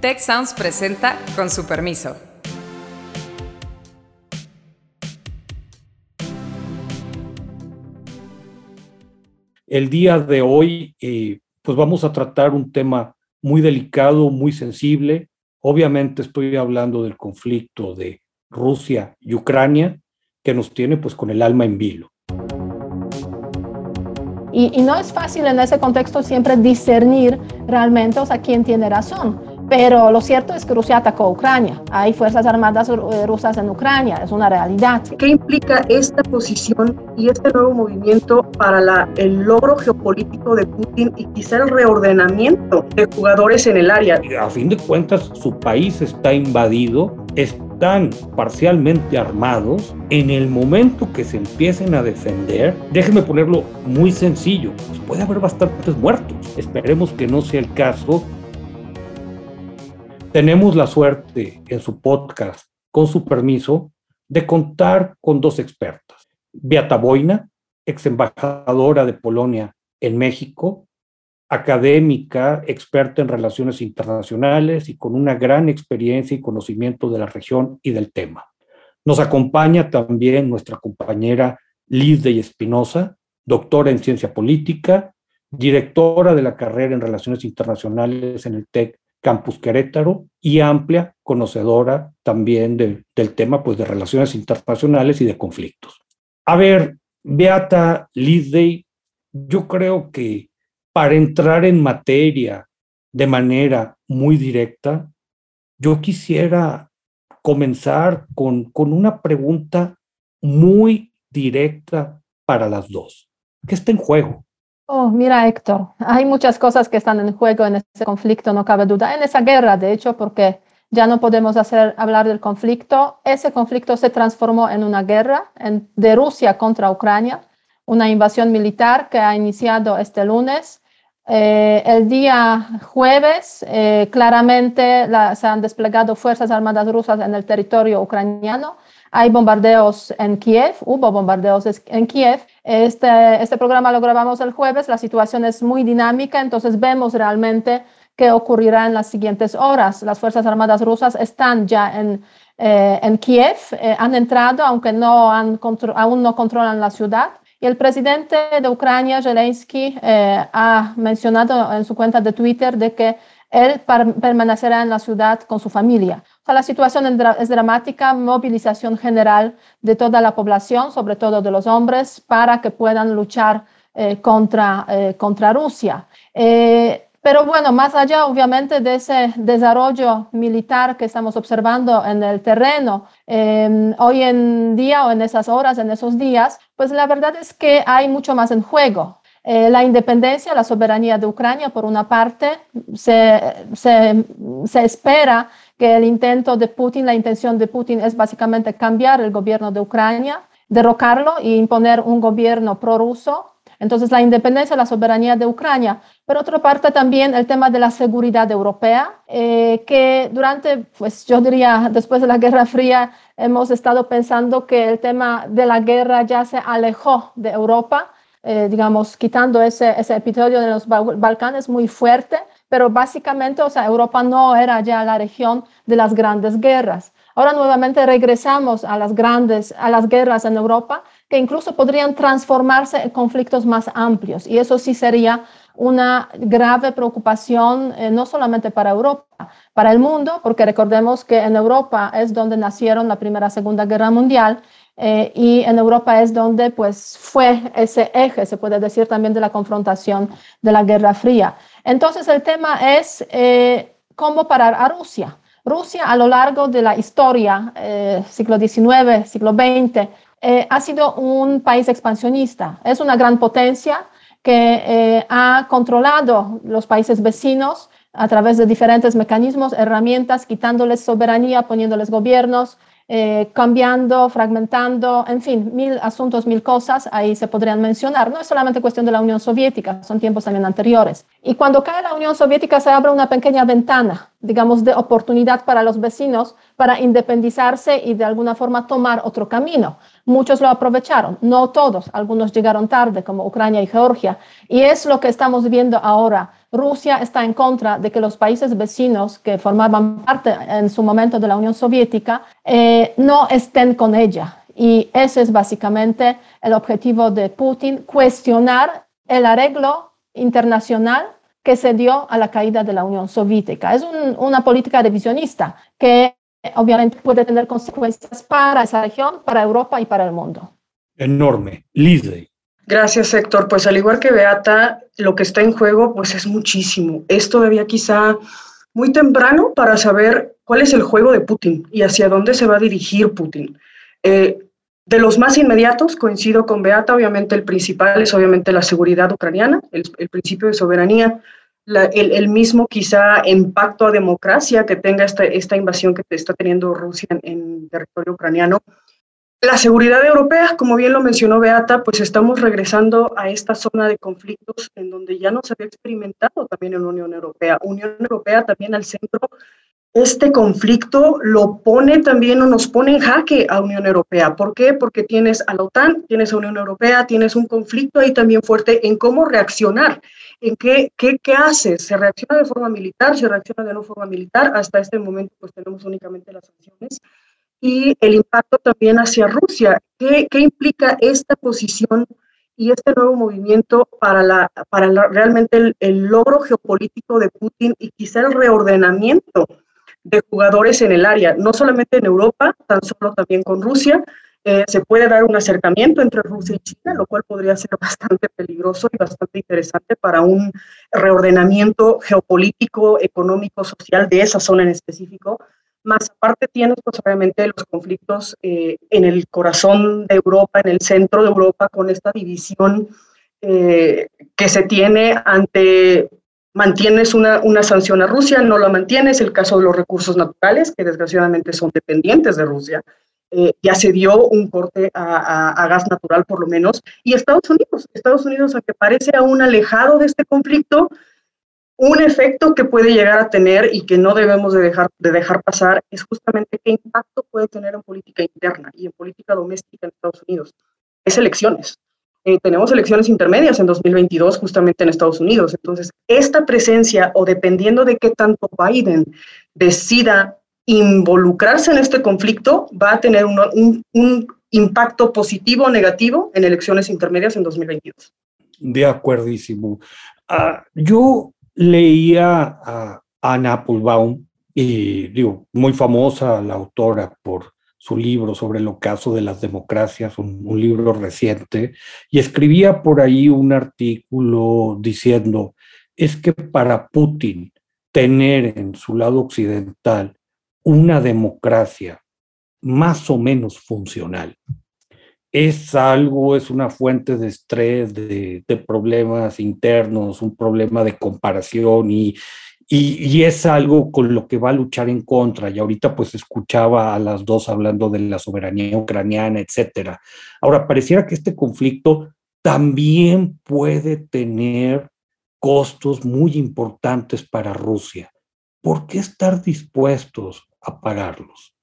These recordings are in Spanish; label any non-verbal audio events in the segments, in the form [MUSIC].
Tech Sounds presenta con su permiso. El día de hoy, eh, pues vamos a tratar un tema muy delicado, muy sensible. Obviamente estoy hablando del conflicto de Rusia y Ucrania, que nos tiene pues con el alma en vilo. Y, no es fácil en ese contexto siempre discernir realmente, o sea, quién tiene razón. Pero lo cierto es que Rusia atacó a Ucrania. Hay fuerzas armadas eh, rusas en Ucrania, es una realidad. ¿Qué implica esta posición y este nuevo movimiento para la, el logro geopolítico de Putin y quizá el reordenamiento de jugadores en el área? A fin de cuentas, su país está invadido, están parcialmente armados. En el momento que se empiecen a defender, déjenme ponerlo muy sencillo, pues puede haber bastantes muertos. Esperemos que no sea el caso tenemos la suerte en su podcast, con su permiso, de contar con dos expertas. Beata Boina, ex embajadora de Polonia en México, académica, experta en relaciones internacionales y con una gran experiencia y conocimiento de la región y del tema. Nos acompaña también nuestra compañera Liz de Espinosa, doctora en ciencia política, directora de la carrera en relaciones internacionales en el TEC Campus Querétaro y amplia conocedora también del tema pues, de relaciones internacionales y de conflictos. A ver, Beata Lizdey, yo creo que para entrar en materia de manera muy directa, yo quisiera comenzar con, con una pregunta muy directa para las dos. ¿Qué está en juego? Oh, mira, Héctor, hay muchas cosas que están en juego en ese conflicto, no cabe duda, en esa guerra, de hecho, porque ya no podemos hacer, hablar del conflicto. Ese conflicto se transformó en una guerra de Rusia contra Ucrania, una invasión militar que ha iniciado este lunes. Eh, el día jueves, eh, claramente se han desplegado fuerzas armadas rusas en el territorio ucraniano hay bombardeos en Kiev, hubo bombardeos en Kiev. Este, este programa lo grabamos el jueves, la situación es muy dinámica, entonces vemos realmente qué ocurrirá en las siguientes horas. Las Fuerzas Armadas rusas están ya en, eh, en Kiev, eh, han entrado, aunque no han aún no controlan la ciudad. Y el presidente de Ucrania, Zelensky, eh, ha mencionado en su cuenta de Twitter de que él permanecerá en la ciudad con su familia la situación es dramática, movilización general de toda la población, sobre todo de los hombres, para que puedan luchar eh, contra, eh, contra Rusia. Eh, pero bueno, más allá obviamente de ese desarrollo militar que estamos observando en el terreno, hoy en día o en esas horas, en esos días, pues la verdad es que hay mucho más en juego. la independencia, la soberanía de Ucrania, por una parte, se, se, se espera que el intento de Putin, la intención de Putin es básicamente cambiar el gobierno de Ucrania, derrocarlo e imponer un gobierno prorruso. Entonces, la independencia, la soberanía de Ucrania. Por otra parte, también el tema de la seguridad europea, eh, que durante, pues yo diría, después de la Guerra Fría, hemos estado pensando que el tema de la guerra ya se alejó de Europa, eh, digamos, quitando ese, ese episodio de los Balcanes muy fuerte pero básicamente, o sea, Europa no era ya la región de las grandes guerras. Ahora nuevamente regresamos a las grandes, a las guerras en Europa, que incluso podrían transformarse en conflictos más amplios. Y eso sí sería una grave preocupación, eh, no solamente para Europa, para el mundo, porque recordemos que en Europa es donde nacieron la Primera y Segunda Guerra Mundial, eh, y en Europa es donde pues, fue ese eje, se puede decir también, de la confrontación de la Guerra Fría. Entonces el tema es eh, cómo parar a Rusia. Rusia a lo largo de la historia, eh, siglo XIX, siglo XX, eh, ha sido un país expansionista. Es una gran potencia que ha controlado los países vecinos a través de diferentes mecanismos, herramientas, quitándoles soberanía, poniéndoles gobiernos, eh, cambiando, fragmentando, en fin, mil asuntos, mil cosas, ahí se podrían mencionar. No es solamente cuestión de la Unión Soviética, son tiempos también anteriores. Y cuando cae la Unión Soviética se abre una pequeña ventana, digamos, de oportunidad para los vecinos para independizarse y de alguna forma tomar otro camino. muchos lo aprovecharon, no todos, algunos llegaron tarde, como Ucrania y Georgia. Y es lo que estamos viendo ahora. Rusia está en contra de que los países vecinos que formaban parte en su momento de la Unión Soviética eh, no estén con ella. Y ese es básicamente el objetivo de Putin, cuestionar el arreglo internacional que se dio a la caída de la Unión Soviética. Es una política revisionista que obviamente puede tener consecuencias para esa región, para Europa y para el mundo. Enorme. Lizzie. Gracias, Héctor. Pues al igual que Beata, lo que está en juego pues es muchísimo. Es todavía quizá muy temprano para saber cuál es el juego de Putin y hacia dónde se va a dirigir Putin. Eh, de los más inmediatos, coincido con Beata, obviamente el principal es obviamente la seguridad ucraniana, el, principio de soberanía, el, mismo quizá impacto a democracia que tenga esta, esta invasión que está teniendo Rusia en, en, territorio ucraniano. La seguridad europea, como bien lo mencionó Beata, pues estamos regresando a esta zona de conflictos en donde ya nos había experimentado también en la Unión Europea. Unión Europea también al centro este conflicto lo pone también o nos pone en jaque a Unión Europea. ¿Por qué? Porque tienes a la OTAN, tienes a Unión Europea, tienes un conflicto ahí también fuerte en cómo reaccionar, en qué, qué, qué haces. ¿Se reacciona de forma militar? ¿Se reacciona de no forma militar? Hasta este momento pues tenemos únicamente las sanciones. Y el impacto también hacia Rusia. ¿Qué, qué implica esta posición y este nuevo movimiento para, la, para realmente el, el logro geopolítico de Putin y quizá el reordenamiento? De jugadores en el área, no solamente en Europa, tan solo también con Rusia. Eh, se puede dar un acercamiento entre Rusia y China, lo cual podría ser [LAUGHS] bastante peligroso y bastante interesante para un reordenamiento geopolítico, económico, social de esa zona en específico. Más aparte tienes pues obviamente los conflictos eh, en el corazón de Europa, en el centro de Europa, con esta división eh, que se tiene ante mantienes una, una, sanción a Rusia, no la mantienes, el caso de los recursos naturales, que desgraciadamente son dependientes de Rusia, eh, ya se dio un corte a, gas natural por lo menos, y Estados Unidos, Estados Unidos, aunque parece aún alejado de este conflicto, un efecto que puede llegar a tener y que no debemos de dejar, de dejar pasar es justamente qué impacto puede tener en política interna y en política doméstica en Estados Unidos. Es elecciones. Eh, tenemos elecciones intermedias en 2022 justamente en Estados Unidos. Entonces, esta presencia o dependiendo de qué tanto Biden decida involucrarse en este conflicto, va a tener un, impacto positivo o negativo en elecciones intermedias en 2022. De acuerdísimo. Uh, yo leía a Anna Applebaum, y digo, muy famosa la autora por su libro sobre el ocaso de las democracias, un, libro reciente, y escribía por ahí un artículo diciendo, es que para Putin tener en su lado occidental una democracia más o menos funcional es algo, es una fuente de estrés, de problemas internos, un problema de comparación y, y, es algo con lo que va a luchar en contra. Y ahorita pues escuchaba a las dos hablando de la soberanía ucraniana, etcétera. Ahora, pareciera que este conflicto también puede tener costos muy importantes para Rusia. ¿Por qué estar dispuestos a pagarlos?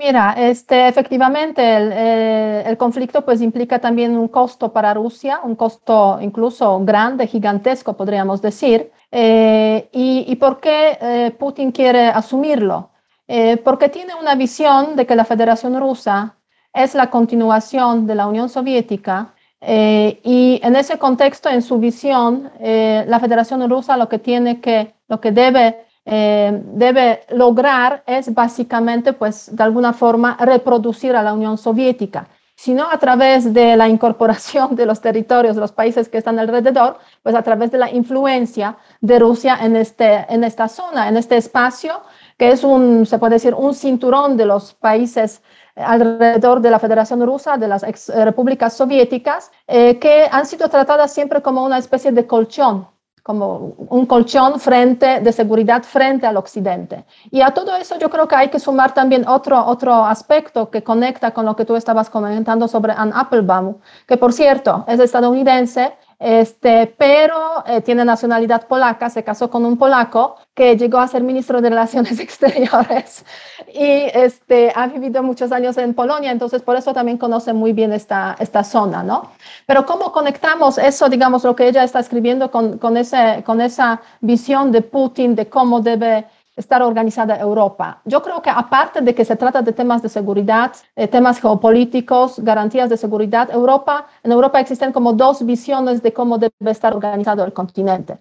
Mira, este, efectivamente el, eh, el, conflicto pues implica también un costo para Rusia, un costo incluso grande, gigantesco, podríamos decir. Eh, y, por qué eh, Putin quiere asumirlo? Eh, porque tiene una visión de que la Federación Rusa es la continuación de la Unión Soviética y en ese contexto, en su visión, la Federación Rusa lo que tiene que, lo que debe, debe lograr es básicamente, pues, de alguna forma, reproducir a la Unión Soviética. Sino a través de la incorporación de los territorios de los países que están alrededor, pues a través de la influencia de Rusia en, este, en esta zona, en este espacio, que es un, se puede decir, un cinturón de los países alrededor de la Federación Rusa, de las ex repúblicas soviéticas, eh, que han sido tratadas siempre como una especie de colchón como un colchón frente de seguridad frente al occidente. Y a todo eso yo creo que hay que sumar también otro, otro aspecto que conecta con lo que tú estabas comentando sobre Anne Applebaum, que por cierto es estadounidense, este, pero eh, tiene nacionalidad polaca, se casó con un polaco que llegó a ser ministro de Relaciones [LAUGHS] Exteriores y este, ha vivido muchos años en Polonia, entonces por eso también conoce muy bien esta, esta zona, ¿no? Pero ¿cómo conectamos eso, digamos, lo que ella está escribiendo con, con, ese, con esa visión de Putin, de cómo debe estar organizada Europa. Yo creo que aparte de que se trata de temas de seguridad, eh, temas geopolíticos, garantías de seguridad, Europa, en Europa existen como dos visiones de cómo debe estar organizado el continente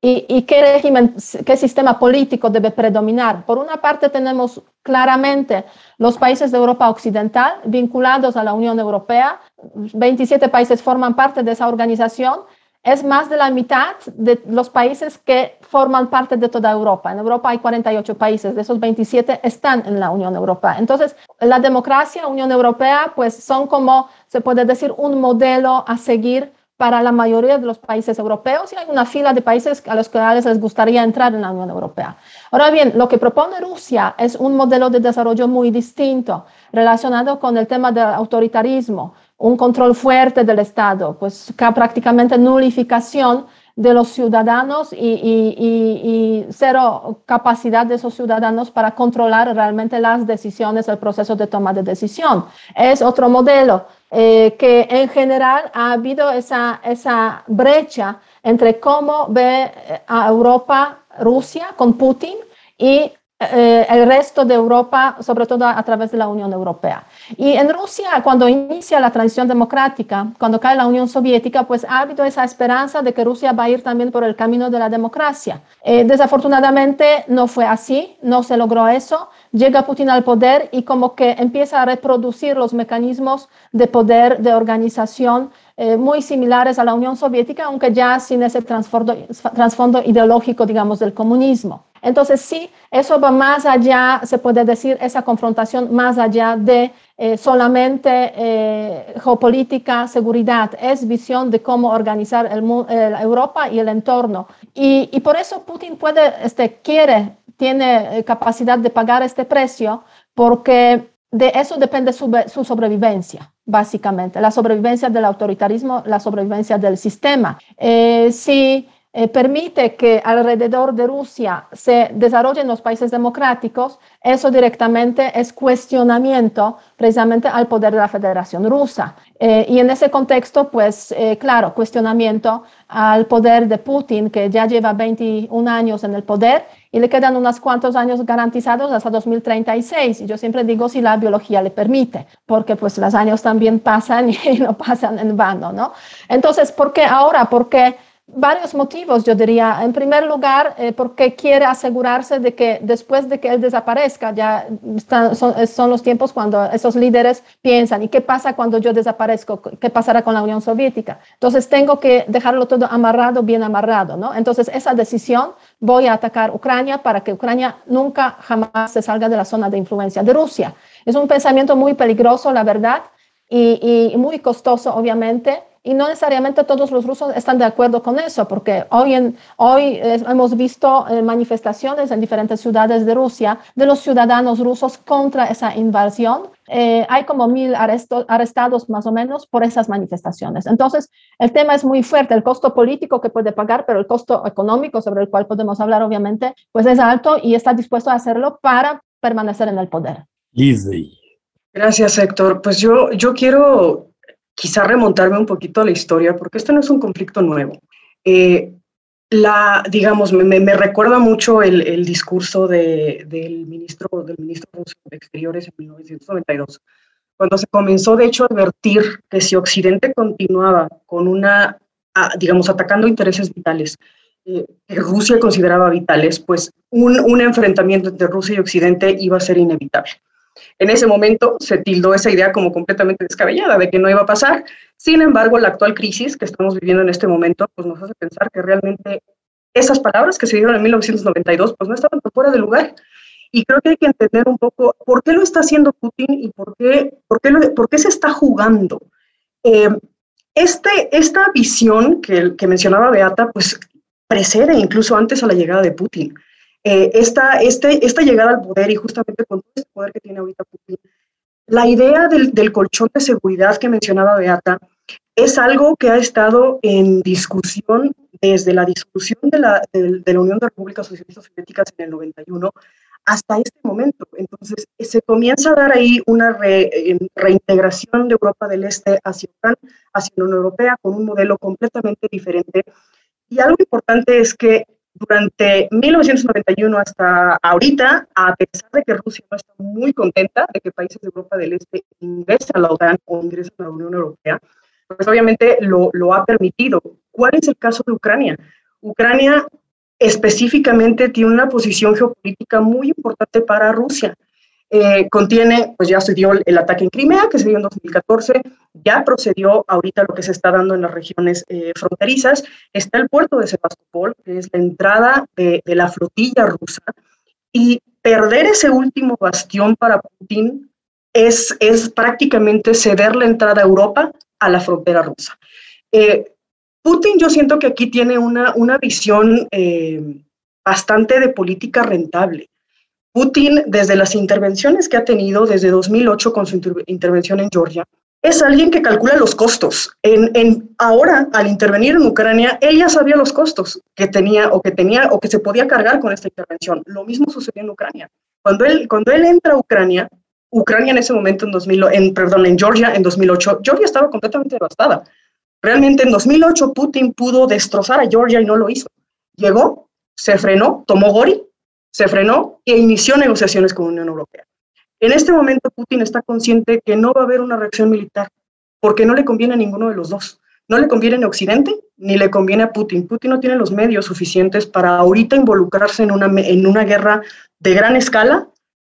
y, y qué régimen, qué sistema político debe predominar. Por una parte tenemos claramente los países de Europa Occidental vinculados a la Unión Europea. 27 países forman parte de esa organización es más de la mitad de los países que forman parte de toda Europa. En Europa hay 48 países, de esos 27 están en la Unión Europea. Entonces, la democracia, Unión Europea, pues son como, se puede decir, un modelo a seguir para la mayoría de los países europeos y hay una fila de países a los cuales les gustaría entrar en la Unión Europea. Ahora bien, lo que propone Rusia es un modelo de desarrollo muy distinto relacionado con el tema del autoritarismo un control fuerte del Estado, pues prácticamente nulificación de los ciudadanos y, cero capacidad de esos ciudadanos para controlar realmente las decisiones, el proceso de toma de decisión. Es otro modelo eh, que en general ha habido esa, esa brecha entre cómo ve a Europa, Rusia con Putin y eh, el resto de Europa, sobre todo a, través de la Unión Europea. Y en Rusia, cuando inicia la transición democrática, cuando cae la Unión Soviética, pues ha habido esa esperanza de que Rusia va a ir también por el camino de la democracia. Eh, desafortunadamente no fue así, no se logró eso. Llega Putin al poder y como que empieza a reproducir los mecanismos de poder, de organización eh, muy similares a la Unión Soviética, aunque ya sin ese trasfondo ideológico, digamos, del comunismo. Entonces, sí, eso va más allá, se puede decir, esa confrontación más allá de eh, solamente eh, geopolítica, seguridad, es visión de cómo organizar el, Europa y el entorno. Y, por eso Putin puede, este, quiere, tiene eh, capacidad de pagar este precio porque de eso depende su, su, sobrevivencia, básicamente, la sobrevivencia del autoritarismo, la sobrevivencia del sistema. si eh, permite que alrededor de Rusia se desarrollen los países democráticos, eso directamente es cuestionamiento precisamente al poder de la Federación Rusa. Eh, y en ese contexto, pues eh, claro, cuestionamiento al poder de Putin, que ya lleva 21 años en el poder y le quedan unos cuantos años garantizados hasta 2036. Y yo siempre digo si la biología le permite, porque pues los años también pasan [LAUGHS] y no pasan en vano, ¿no? Entonces, ¿por qué ahora? Porque varios motivos, yo diría. En primer lugar, eh, porque quiere asegurarse de que después de que él desaparezca, ya son, los tiempos cuando esos líderes piensan, ¿y qué pasa cuando yo desaparezco? ¿Qué pasará con la Unión Soviética? Entonces, tengo que dejarlo todo amarrado, bien amarrado, ¿no? Entonces, esa decisión, voy a atacar Ucrania para que Ucrania nunca, jamás se salga de la zona de influencia de Rusia. Es un pensamiento muy peligroso, la verdad, y, y muy costoso, obviamente y no necesariamente todos los rusos están de acuerdo con eso, porque hoy, en, hoy eh, hemos visto eh, manifestaciones en diferentes ciudades de Rusia de los ciudadanos rusos contra esa invasión. Eh, hay como mil arrestados más o menos por esas manifestaciones. Entonces, el tema es muy fuerte, el costo político que puede pagar, pero el costo económico sobre el cual podemos hablar, obviamente, pues es alto y está dispuesto a hacerlo para permanecer en el poder. Gracias, Héctor. Pues yo, yo quiero quizá remontarme un poquito a la historia, porque esto no es un conflicto nuevo. Eh, la, digamos, me, recuerda mucho el, discurso del, ministro, del ministro de Exteriores en 1992, cuando se comenzó, de hecho, a advertir que si Occidente continuaba con una, digamos, atacando intereses vitales, eh, que Rusia consideraba vitales, pues un, un enfrentamiento entre Rusia y Occidente iba a ser inevitable. En ese momento se tildó esa idea como completamente descabellada de que no iba a pasar. Sin embargo, la actual crisis que estamos viviendo en este momento pues nos hace pensar que realmente esas palabras que se dieron en 1992 pues no estaban fuera de lugar. Y creo que hay que entender un poco por qué lo está haciendo Putin y por qué, por qué, por qué se está jugando. Eh, este, esta visión que, que mencionaba Beata, pues precede incluso antes a la llegada de Putin. Eh, esta, este, esta llegada al poder y justamente con todo este poder que tiene ahorita Putin, la idea del, del, colchón de seguridad que mencionaba Beata, es algo que ha estado en discusión desde la discusión de la, Unión de Repúblicas Socialistas Soviéticas en el 91 hasta este momento. Entonces, se comienza a dar ahí una em, reintegración de Europa del Este hacia, hacia la Unión Europea con un modelo completamente diferente. Y algo importante es que durante 1991 hasta ahorita, a pesar de que Rusia no está muy contenta de que países de Europa del Este ingresen a la OTAN o ingresen a la Unión Europea, pues obviamente lo, lo ha permitido. ¿Cuál es el caso de Ucrania? Ucrania específicamente tiene una posición geopolítica muy importante para Rusia. Eh, contiene, pues ya se dio el ataque en Crimea, que se dio en 2014, ya procedió ahorita lo que se está dando en las regiones eh, fronterizas, está el puerto de Sebastopol, que es la entrada de, de la flotilla rusa, y perder ese último bastión para Putin es, es prácticamente ceder la entrada a Europa a la frontera rusa. Eh, Putin yo siento que aquí tiene una, una visión eh, bastante de política rentable. Putin, desde las intervenciones que ha tenido desde 2008 con su intervención en Georgia, es alguien que calcula los costos. Ahora, al intervenir en Ucrania, él ya sabía los costos que tenía o que tenía o que se podía cargar con esta intervención. Lo mismo sucedió en Ucrania. Cuando él, cuando él entra a Ucrania, Ucrania en ese momento, en, 2000, en, perdón, en Georgia en 2008, Georgia estaba completamente devastada. Realmente en 2008 Putin pudo destrozar a Georgia y no lo hizo. Llegó, se frenó, tomó Gori, se frenó e inició negociaciones con la Unión Europea. En este momento Putin está consciente que no va a haber una reacción militar porque no le conviene a ninguno de los dos. No le conviene a Occidente ni le conviene a Putin. Putin no tiene los medios suficientes para ahorita involucrarse en una, en una guerra de gran escala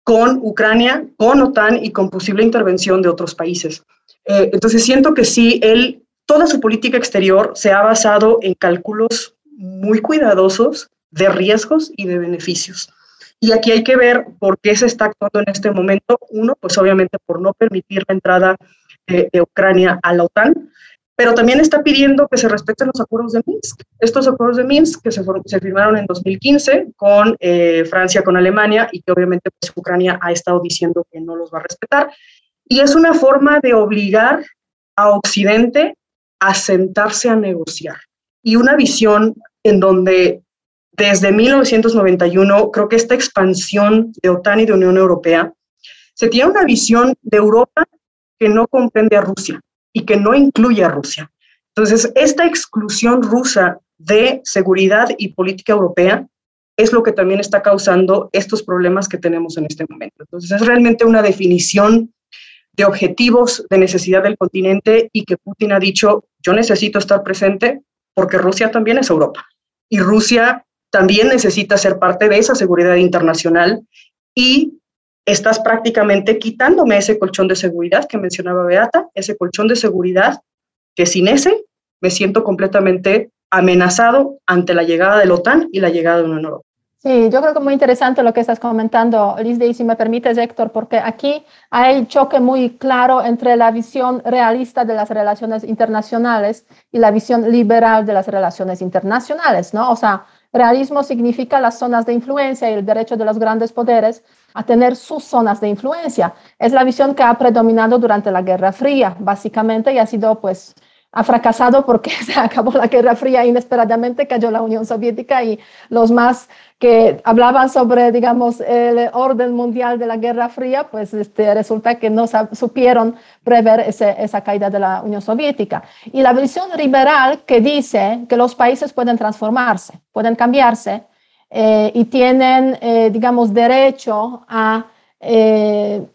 con Ucrania, con OTAN y con posible intervención de otros países. Eh, entonces siento que sí, él, toda su política exterior se ha basado en cálculos muy cuidadosos de riesgos y de beneficios. Y aquí hay que ver por qué se está actuando en este momento. Uno, pues obviamente por no permitir la entrada de Ucrania a la OTAN, pero también está pidiendo que se respeten los acuerdos de Minsk. Estos acuerdos de Minsk que se, se firmaron en 2015 con eh, Francia, con Alemania, y que obviamente pues, Ucrania ha estado diciendo que no los va a respetar. Y es una forma de obligar a Occidente a sentarse a negociar. Y una visión en donde desde 1991 creo que esta expansión de OTAN y de Unión Europea se tiene una visión de Europa que no comprende a Rusia y que no incluye a Rusia. Entonces, esta exclusión rusa de seguridad y política europea es lo que también está causando estos problemas que tenemos en este momento. Entonces, es realmente una definición de objetivos de necesidad del continente y que Putin ha dicho, yo necesito estar presente porque Rusia también es Europa y Rusia también necesita ser parte de esa seguridad internacional y estás prácticamente quitándome ese colchón de seguridad que mencionaba Beata, ese colchón de seguridad que sin ese me siento completamente amenazado ante la llegada de la OTAN y la llegada de una nueva. Sí, yo creo que muy interesante lo que estás comentando, Liz, y si me permites, Héctor, porque aquí hay choque muy claro entre la visión realista de las relaciones internacionales y la visión liberal de las relaciones internacionales, ¿no? O sea, realismo significa las zonas de influencia y el derecho de los grandes poderes a tener sus zonas de influencia. Es la visión que ha predominado durante la Guerra Fría, básicamente, y ha sido, pues, ha fracasado porque [LAUGHS] se acabó la Guerra Fría inesperadamente, cayó la Unión Soviética y los más que hablaban sobre, digamos, el orden mundial de la Guerra Fría, pues este, resulta que no supieron prever esa caída de la Unión Soviética. Y la visión liberal que dice que los países pueden transformarse, pueden cambiarse, eh, y tienen, eh, digamos, derecho a eh,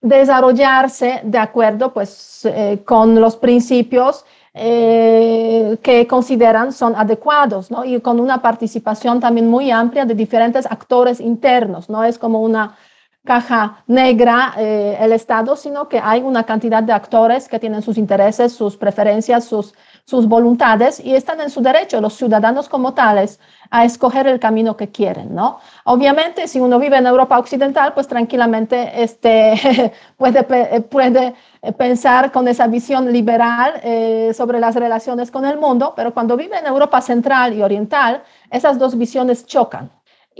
desarrollarse de acuerdo pues, con los principios que consideran son adecuados, ¿no? Y con una participación también muy amplia de diferentes actores internos, no es como una caja negra el Estado, sino que hay una cantidad de actores que tienen sus intereses, sus preferencias, sus sus voluntades y están en su derecho, los ciudadanos como tales, a escoger el camino que quieren, ¿no? Obviamente, si uno vive en Europa Occidental, pues tranquilamente este, [LAUGHS] puede, puede pensar con esa visión liberal eh, sobre las relaciones con el mundo, pero cuando vive en Europa Central y Oriental, esas dos visiones chocan.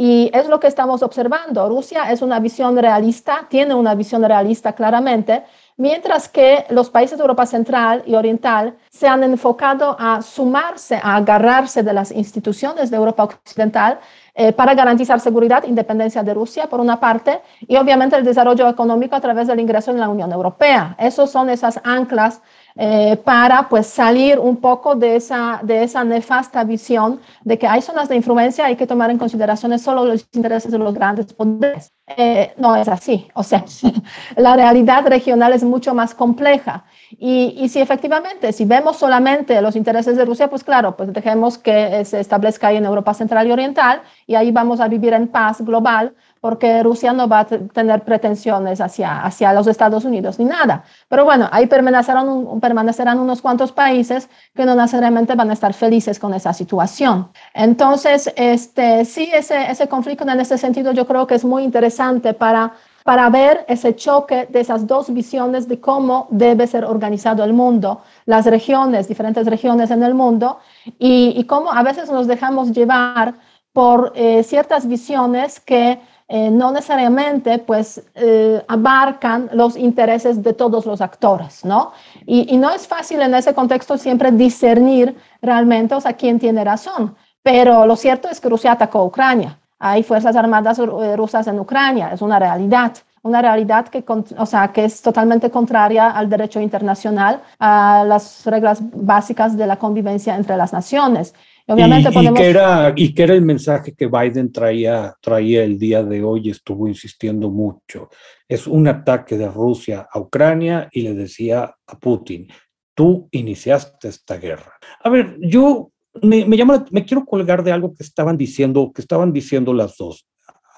Y es lo que estamos observando. Rusia es una visión realista, tiene una visión realista claramente, mientras que los países de Europa Central y Oriental se han enfocado a sumarse, a agarrarse de las instituciones de Europa Occidental eh, para garantizar seguridad, e independencia de Rusia, por una parte, y obviamente el desarrollo económico a través del ingreso en la Unión Europea. Esos son esas anclas eh, para pues salir un poco de esa, de esa nefasta visión de que hay zonas de influencia, hay que tomar en consideración solo los intereses de los grandes poderes. Eh, no es así, o sea, [LAUGHS] la realidad regional es mucho más compleja. Y, y, si efectivamente, si vemos solamente los intereses de Rusia, pues claro, pues dejemos que se establezca ahí en Europa Central y Oriental y ahí vamos a vivir en paz global porque Rusia no va a tener pretensiones hacia, hacia los Estados Unidos ni nada. Pero bueno, ahí permanecerán, permanecerán unos cuantos países que no necesariamente van a estar felices con esa situación. Entonces, este, sí, ese, ese conflicto en ese sentido yo creo que es muy interesante para para ver ese choque de esas dos visiones de cómo debe ser organizado el mundo, las regiones, diferentes regiones en el mundo, y, y cómo a veces nos dejamos llevar por eh, ciertas visiones que eh, no necesariamente pues eh, abarcan los intereses de todos los actores, ¿no? Y, no es fácil en ese contexto siempre discernir realmente, o sea, quién tiene razón. Pero lo cierto es que Rusia atacó a Ucrania. Hay fuerzas armadas eh, rusas en Ucrania, es una realidad una realidad que, o sea, que es totalmente contraria al derecho internacional, a las reglas básicas de la convivencia entre las naciones. Obviamente y, que era, y que era el mensaje que Biden traía, traía el día de hoy, estuvo insistiendo mucho. Es un ataque de Rusia a Ucrania y le decía a Putin, tú iniciaste esta guerra. A ver, yo me, me, llama, me quiero colgar de algo que estaban diciendo, que estaban diciendo las dos.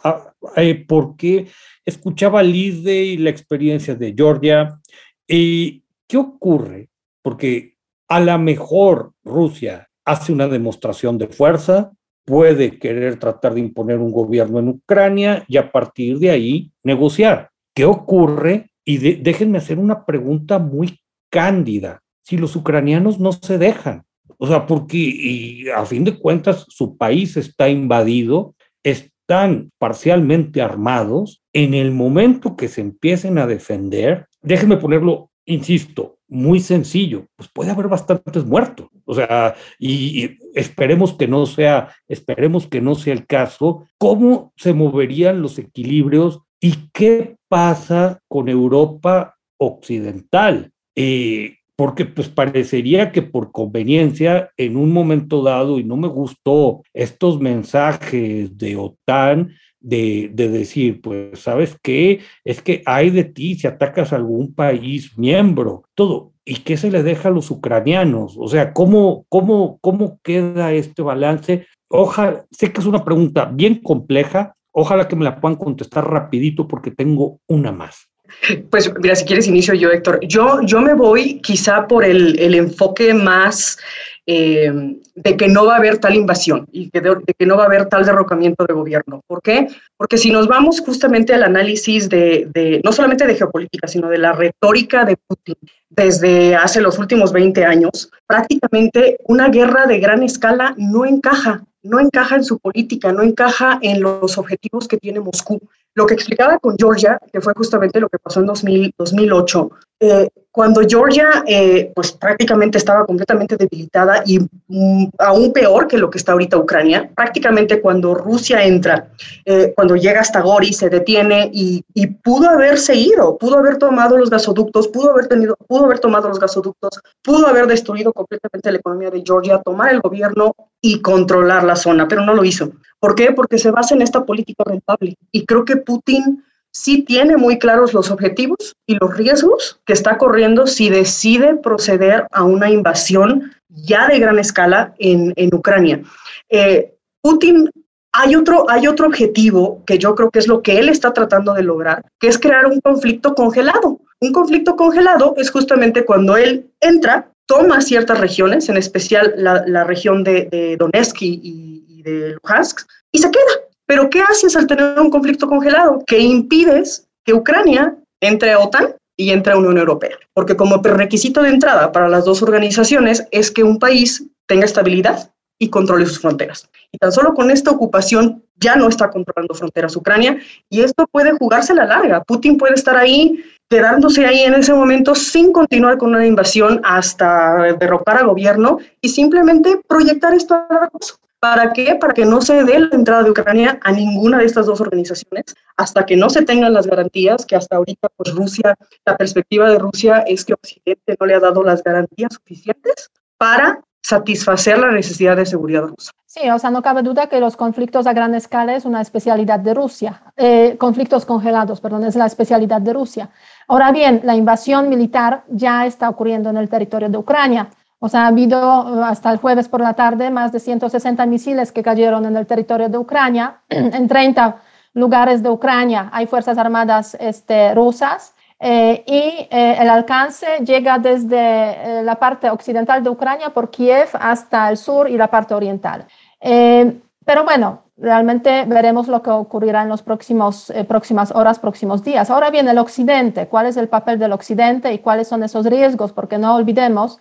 Ah, eh, porque escuchaba Lide y la experiencia de Georgia. ¿Y qué ocurre? Porque a lo mejor Rusia hace una demostración de fuerza, puede querer tratar de imponer un gobierno en Ucrania y a partir de ahí negociar. ¿Qué ocurre? Y déjenme hacer una pregunta muy cándida. Si los ucranianos no se dejan, o sea, porque a fin de cuentas su país está invadido, están parcialmente armados, en el momento que se empiecen a defender, déjenme ponerlo, insisto, muy sencillo, pues puede haber bastantes muertos. O sea, y, esperemos que no sea, esperemos que no sea el caso. ¿Cómo se moverían los equilibrios y qué pasa con Europa occidental? Eh, porque pues parecería que por conveniencia en un momento dado, y no me gustó estos mensajes de OTAN, de, de, decir, pues, ¿sabes qué? Es que hay de ti si atacas a algún país miembro, todo. ¿Y qué se le deja a los ucranianos? O sea, ¿cómo, cómo, cómo queda este balance? Ojalá, sé que es una pregunta bien compleja, ojalá que me la puedan contestar rapidito porque tengo una más. Pues mira, si quieres inicio yo, Héctor. Yo, yo me voy quizá por el, el enfoque más eh, de que no va a haber tal invasión y que de, que no va a haber tal derrocamiento de gobierno. ¿Por qué? Porque si nos vamos justamente al análisis de, de, no solamente de geopolítica, sino de la retórica de Putin desde hace los últimos 20 años, prácticamente una guerra de gran escala no encaja, no encaja en su política, no encaja en los objetivos que tiene Moscú. Lo que explicaba con Georgia, que fue justamente lo que pasó en 2000, 2008, eh, cuando Georgia eh, pues prácticamente estaba completamente debilitada y mm, aún peor que lo que está ahorita Ucrania, prácticamente cuando Rusia entra, eh, cuando llega hasta Gori, se detiene y, y, pudo haberse ido, pudo haber tomado los gasoductos, pudo haber, tenido, pudo haber tomado los gasoductos, pudo haber destruido completamente la economía de Georgia, tomar el gobierno y controlar la zona, pero no lo hizo. ¿Por qué? Porque se basa en esta política rentable. Y creo que Putin sí tiene muy claros los objetivos y los riesgos que está corriendo si decide proceder a una invasión ya de gran escala en, Ucrania. Eh, Putin, hay otro, hay otro objetivo que yo creo que es lo que él está tratando de lograr, que es crear un conflicto congelado. Un conflicto congelado es justamente cuando él entra, toma ciertas regiones, en especial la, región de, Donetsk y, y de Luhansk, y se queda pero ¿qué haces al tener un conflicto congelado? Que impides que Ucrania entre a OTAN y entre a Unión Europea. Porque como requisito de entrada para las dos organizaciones es que un país tenga estabilidad y controle sus fronteras. Y tan solo con esta ocupación ya no está controlando fronteras Ucrania y esto puede jugarse a la larga. Putin puede estar ahí quedándose ahí en ese momento sin continuar con una invasión hasta derrocar al gobierno y simplemente proyectar esto a largo ¿Para qué? Para que no se dé la entrada de Ucrania a ninguna de estas dos organizaciones hasta que no se tengan las garantías que hasta ahorita, pues Rusia, la perspectiva de Rusia es que Occidente no le ha dado las garantías suficientes para satisfacer la necesidad de seguridad rusa. Sí, o sea, no cabe duda que los conflictos a gran escala es una especialidad de Rusia. Eh, conflictos congelados, perdón, es la especialidad de Rusia. Ahora bien, la invasión militar ya está ocurriendo en el territorio de Ucrania. O sea, ha habido eh, hasta el jueves por la tarde más de 160 misiles que cayeron en el territorio de Ucrania. [CLEARS THROAT] en 30 lugares de Ucrania hay fuerzas armadas este, rusas. Eh, y eh, el alcance llega desde la parte occidental de Ucrania por Kiev hasta el sur y la parte oriental. pero bueno, realmente veremos lo que ocurrirá en las próximas horas, próximos días. Ahora bien, el occidente, ¿cuál es el papel del occidente y cuáles son esos riesgos? Porque no olvidemos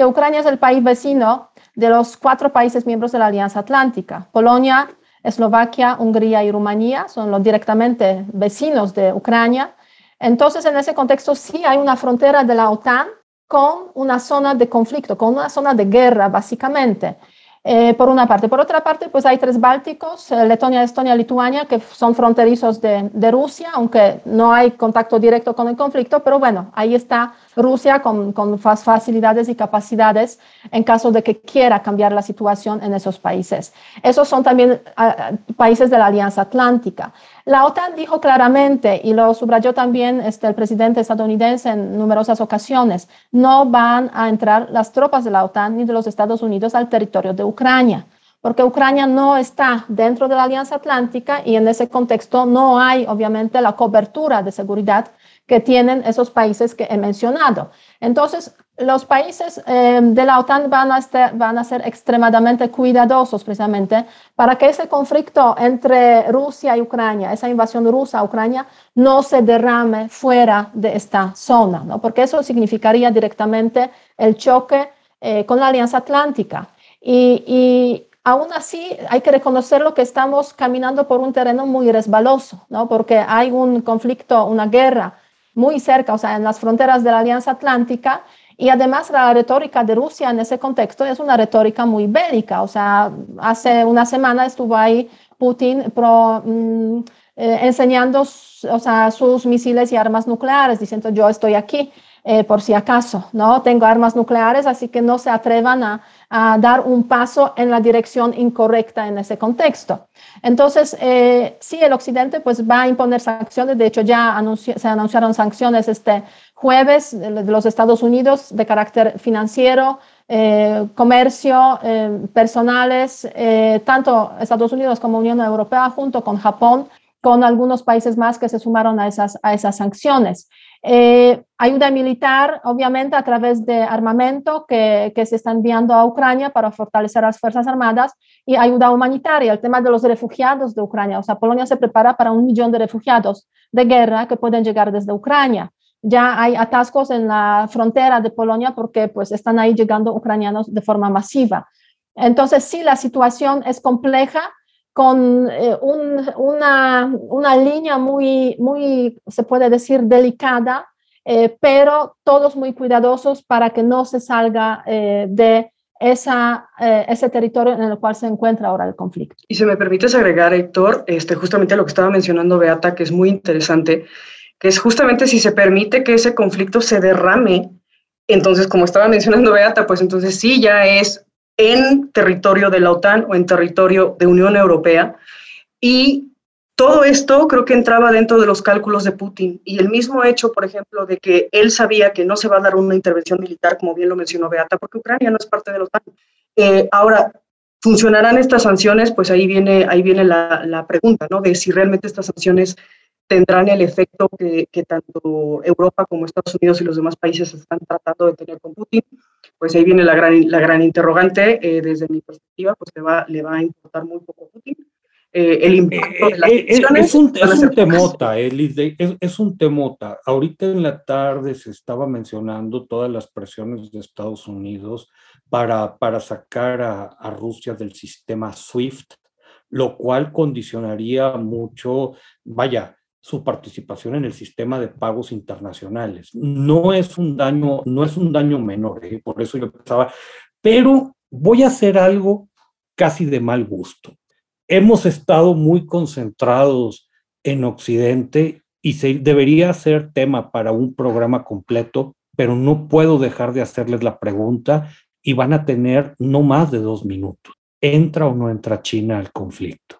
que Ucrania es el país vecino de los cuatro países miembros de la Alianza Atlántica. Polonia, Eslovaquia, Hungría y Rumanía son los directamente vecinos de Ucrania. Entonces, en ese contexto sí hay una frontera de la OTAN con una zona de conflicto, con una zona de guerra, básicamente. Eh, por una parte. Por otra parte, pues hay tres bálticos, eh, Letonia, Estonia, Lituania, que son fronterizos de, de, Rusia, aunque no hay contacto directo con el conflicto, pero bueno, ahí está Rusia con, con facilidades y capacidades en caso de que quiera cambiar la situación en esos países. Esos son también ah, países de la Alianza Atlántica. La OTAN dijo claramente, y lo subrayó también este, el presidente estadounidense en numerosas ocasiones, no van a entrar las tropas de la OTAN ni de los Estados Unidos al territorio de Ucrania, porque Ucrania no está dentro de la Alianza Atlántica y en ese contexto no hay, obviamente, la cobertura de seguridad que tienen esos países que he mencionado. Entonces, los países eh, de la OTAN van a, estar, van a ser extremadamente cuidadosos precisamente para que ese conflicto entre Rusia y Ucrania, esa invasión rusa a Ucrania, no se derrame fuera de esta zona, ¿no? porque eso significaría directamente el choque eh, con la Alianza Atlántica. Y, y, aún así hay que reconocerlo que estamos caminando por un terreno muy resbaloso, ¿no? porque hay un conflicto, una guerra muy cerca, o sea, en las fronteras de la Alianza Atlántica. Y además la retórica de Rusia en ese contexto es una retórica muy bélica. O sea, hace una semana estuvo ahí Putin mm, eh, enseñando o sea, sus misiles y armas nucleares, diciendo yo estoy aquí. Eh, por si acaso, ¿no? Tengo armas nucleares, así que no se atrevan a, dar un paso en la dirección incorrecta en ese contexto. Entonces, eh, sí, el Occidente pues va a imponer sanciones, de hecho ya se anunciaron sanciones este jueves de, los Estados Unidos de carácter financiero, eh, comercio, personales, tanto Estados Unidos como Unión Europea junto con Japón, con algunos países más que se sumaron a esas, a esas sanciones. Eh, ayuda militar, obviamente, a través de armamento que, que, se está enviando a Ucrania para fortalecer las Fuerzas Armadas y ayuda humanitaria, el tema de los refugiados de Ucrania. O sea, Polonia se prepara para un millón de refugiados de guerra que pueden llegar desde Ucrania. Ya hay atascos en la frontera de Polonia porque pues están ahí llegando ucranianos de forma masiva. Entonces, sí, la situación es compleja, con eh, una, una, línea muy, muy, se puede decir, delicada, eh, pero todos muy cuidadosos para que no se salga eh, de esa, ese territorio en el cual se encuentra ahora el conflicto. Y si me permites agregar, Héctor, este, justamente lo que estaba mencionando Beata, que es muy interesante, que es justamente si se permite que ese conflicto se derrame, entonces, como estaba mencionando Beata, pues entonces sí, ya es en territorio de la OTAN o en territorio de Unión Europea. Y todo esto creo que entraba dentro de los cálculos de Putin. Y el mismo hecho, por ejemplo, de que él sabía que no se va a dar una intervención militar, como bien lo mencionó Beata, porque Ucrania no es parte de la OTAN. Eh, ahora, ¿funcionarán estas sanciones? Pues ahí viene, ahí viene la, la pregunta, ¿no? De si realmente estas sanciones tendrán el efecto que, tanto Europa como Estados Unidos y los demás países están tratando de tener con Putin, pues ahí viene la gran, la gran interrogante. Eh, desde mi perspectiva, pues le va, le va a importar muy poco a Putin. Eh, el impacto de las eh, es, un, es un temota, Elis, es, un temota. Ahorita en la tarde se estaba mencionando todas las presiones de Estados Unidos para, para sacar a, a Rusia del sistema SWIFT, lo cual condicionaría mucho, vaya, su participación en el sistema de pagos internacionales. No es un daño, no es un daño menor, ¿eh? por eso yo pensaba, pero voy a hacer algo casi de mal gusto. Hemos estado muy concentrados en Occidente y se, debería ser tema para un programa completo, pero no puedo dejar de hacerles la pregunta y van a tener no más de dos minutos. ¿Entra o no entra China al conflicto?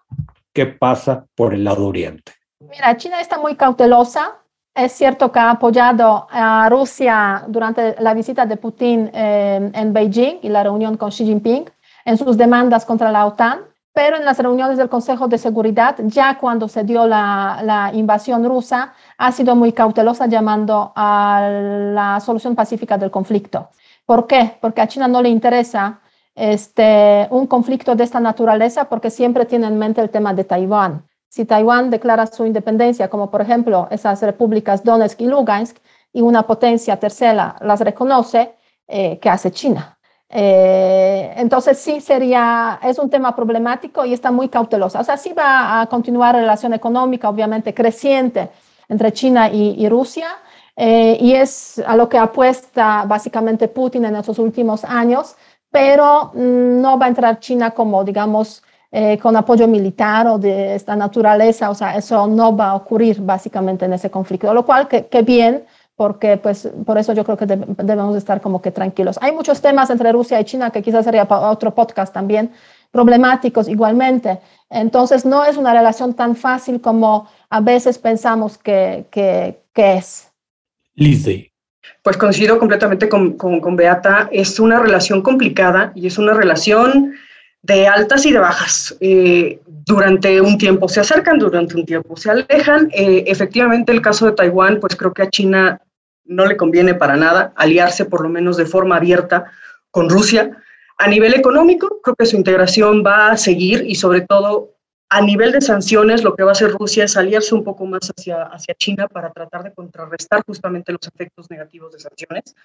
¿Qué pasa por el lado oriente? Mira, China está muy cautelosa. Es cierto que ha apoyado a Rusia durante la visita de Putin eh, en Beijing y la reunión con Xi Jinping en sus demandas contra la OTAN, pero en las reuniones del Consejo de Seguridad, ya cuando se dio la, la invasión rusa, ha sido muy cautelosa llamando a la solución pacífica del conflicto. ¿Por qué? Porque a China no le interesa este, un conflicto de esta naturaleza porque siempre tiene en mente el tema de Taiwán. Si Taiwán declara su independencia, como por ejemplo esas repúblicas Donetsk y Lugansk, y una potencia tercera las reconoce, eh, ¿qué hace China? Eh, entonces sí sería, es un tema problemático y está muy cautelosa. O sea, sí va a continuar relación económica, obviamente creciente, entre China y, Rusia, eh, y es a lo que apuesta básicamente Putin en estos últimos años, pero mm, no va a entrar China como, digamos, eh, con apoyo militar o de esta naturaleza, o sea, eso no va a ocurrir básicamente en ese conflicto, lo cual que, bien, porque pues por eso yo creo que debemos estar como que tranquilos. Hay muchos temas entre Rusia y China que quizás sería para otro podcast también, problemáticos igualmente. Entonces no es una relación tan fácil como a veces pensamos que, que, que es. Lizzie. Pues coincido completamente con, con, con Beata, es una relación complicada y es una relación de altas y de bajas. Eh, durante un tiempo se acercan, durante un tiempo se alejan. Eh, efectivamente, el caso de Taiwán, pues creo que a China no le conviene para nada aliarse, por lo menos de forma abierta, con Rusia. A nivel económico, creo que su integración va a seguir y sobre todo a nivel de sanciones, lo que va a hacer Rusia es aliarse un poco más hacia, hacia China para tratar de contrarrestar justamente los efectos negativos de sanciones.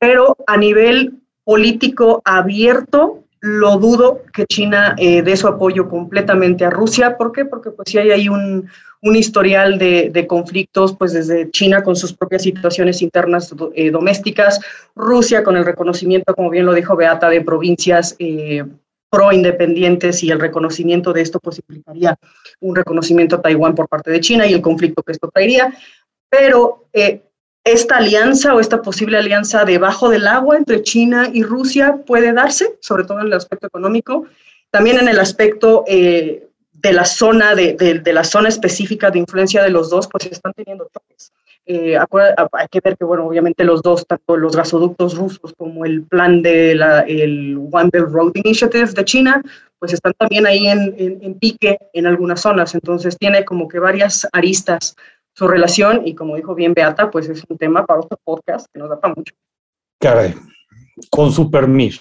Pero a nivel político abierto, lo dudo que China eh, dé su apoyo completamente a Rusia. ¿Por qué? Porque pues sí hay ahí un, un historial de, de, conflictos, pues desde China con sus propias situaciones internas eh, domésticas, Rusia con el reconocimiento, como bien lo dijo Beata, de provincias eh, pro-independientes y el reconocimiento de esto pues implicaría un reconocimiento a Taiwán por parte de China y el conflicto que esto traería. Pero esta alianza o esta posible alianza debajo del agua entre China y Rusia puede darse, sobre todo en el aspecto económico, también en el aspecto eh, de la zona, de, la zona específica de influencia de los dos, pues están teniendo choques. Eh, hay que ver que, bueno, obviamente los dos, tanto los gasoductos rusos como el plan de la, One Belt Road Initiative de China, pues están también ahí en pique en algunas zonas. Entonces tiene como que varias aristas su relación y como dijo bien Beata, pues es un tema para otro podcast que nos da para mucho. Caray, con su permiso.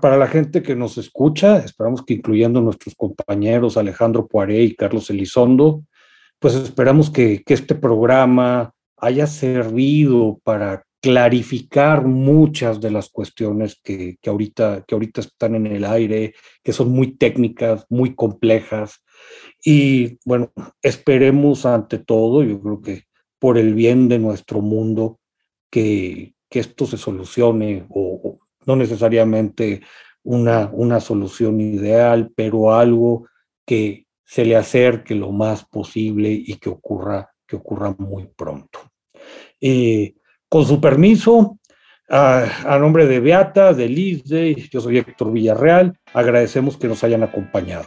Para la gente que nos escucha, esperamos que incluyendo nuestros compañeros Alejandro Poiré y Carlos Elizondo, pues esperamos que, que este programa haya servido para clarificar muchas de las cuestiones que, que, ahorita, que ahorita están en el aire, que son muy técnicas, muy complejas, y bueno, esperemos ante todo, yo creo que por el bien de nuestro mundo, que, que esto se solucione o, no necesariamente una, una solución ideal, pero algo que se le acerque lo más posible y que ocurra, que ocurra muy pronto. Eh, con su permiso, a, a, nombre de Beata, de Liz, yo soy Héctor Villarreal, agradecemos que nos hayan acompañado.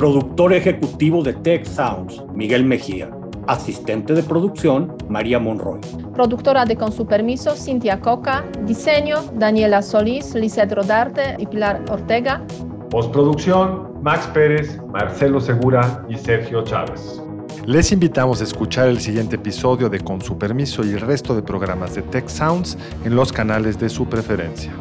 Productor ejecutivo de Tech Sounds, Miguel Mejía. Asistente de producción, María Monroy. Productora de Con su permiso, Cintia Coca. Diseño, Daniela Solís, Lizeth Rodarte y Pilar Ortega. Postproducción, Max Pérez, Marcelo Segura y Sergio Chávez. Les invitamos a escuchar el siguiente episodio de Con su permiso y el resto de programas de Tech Sounds en los canales de su preferencia.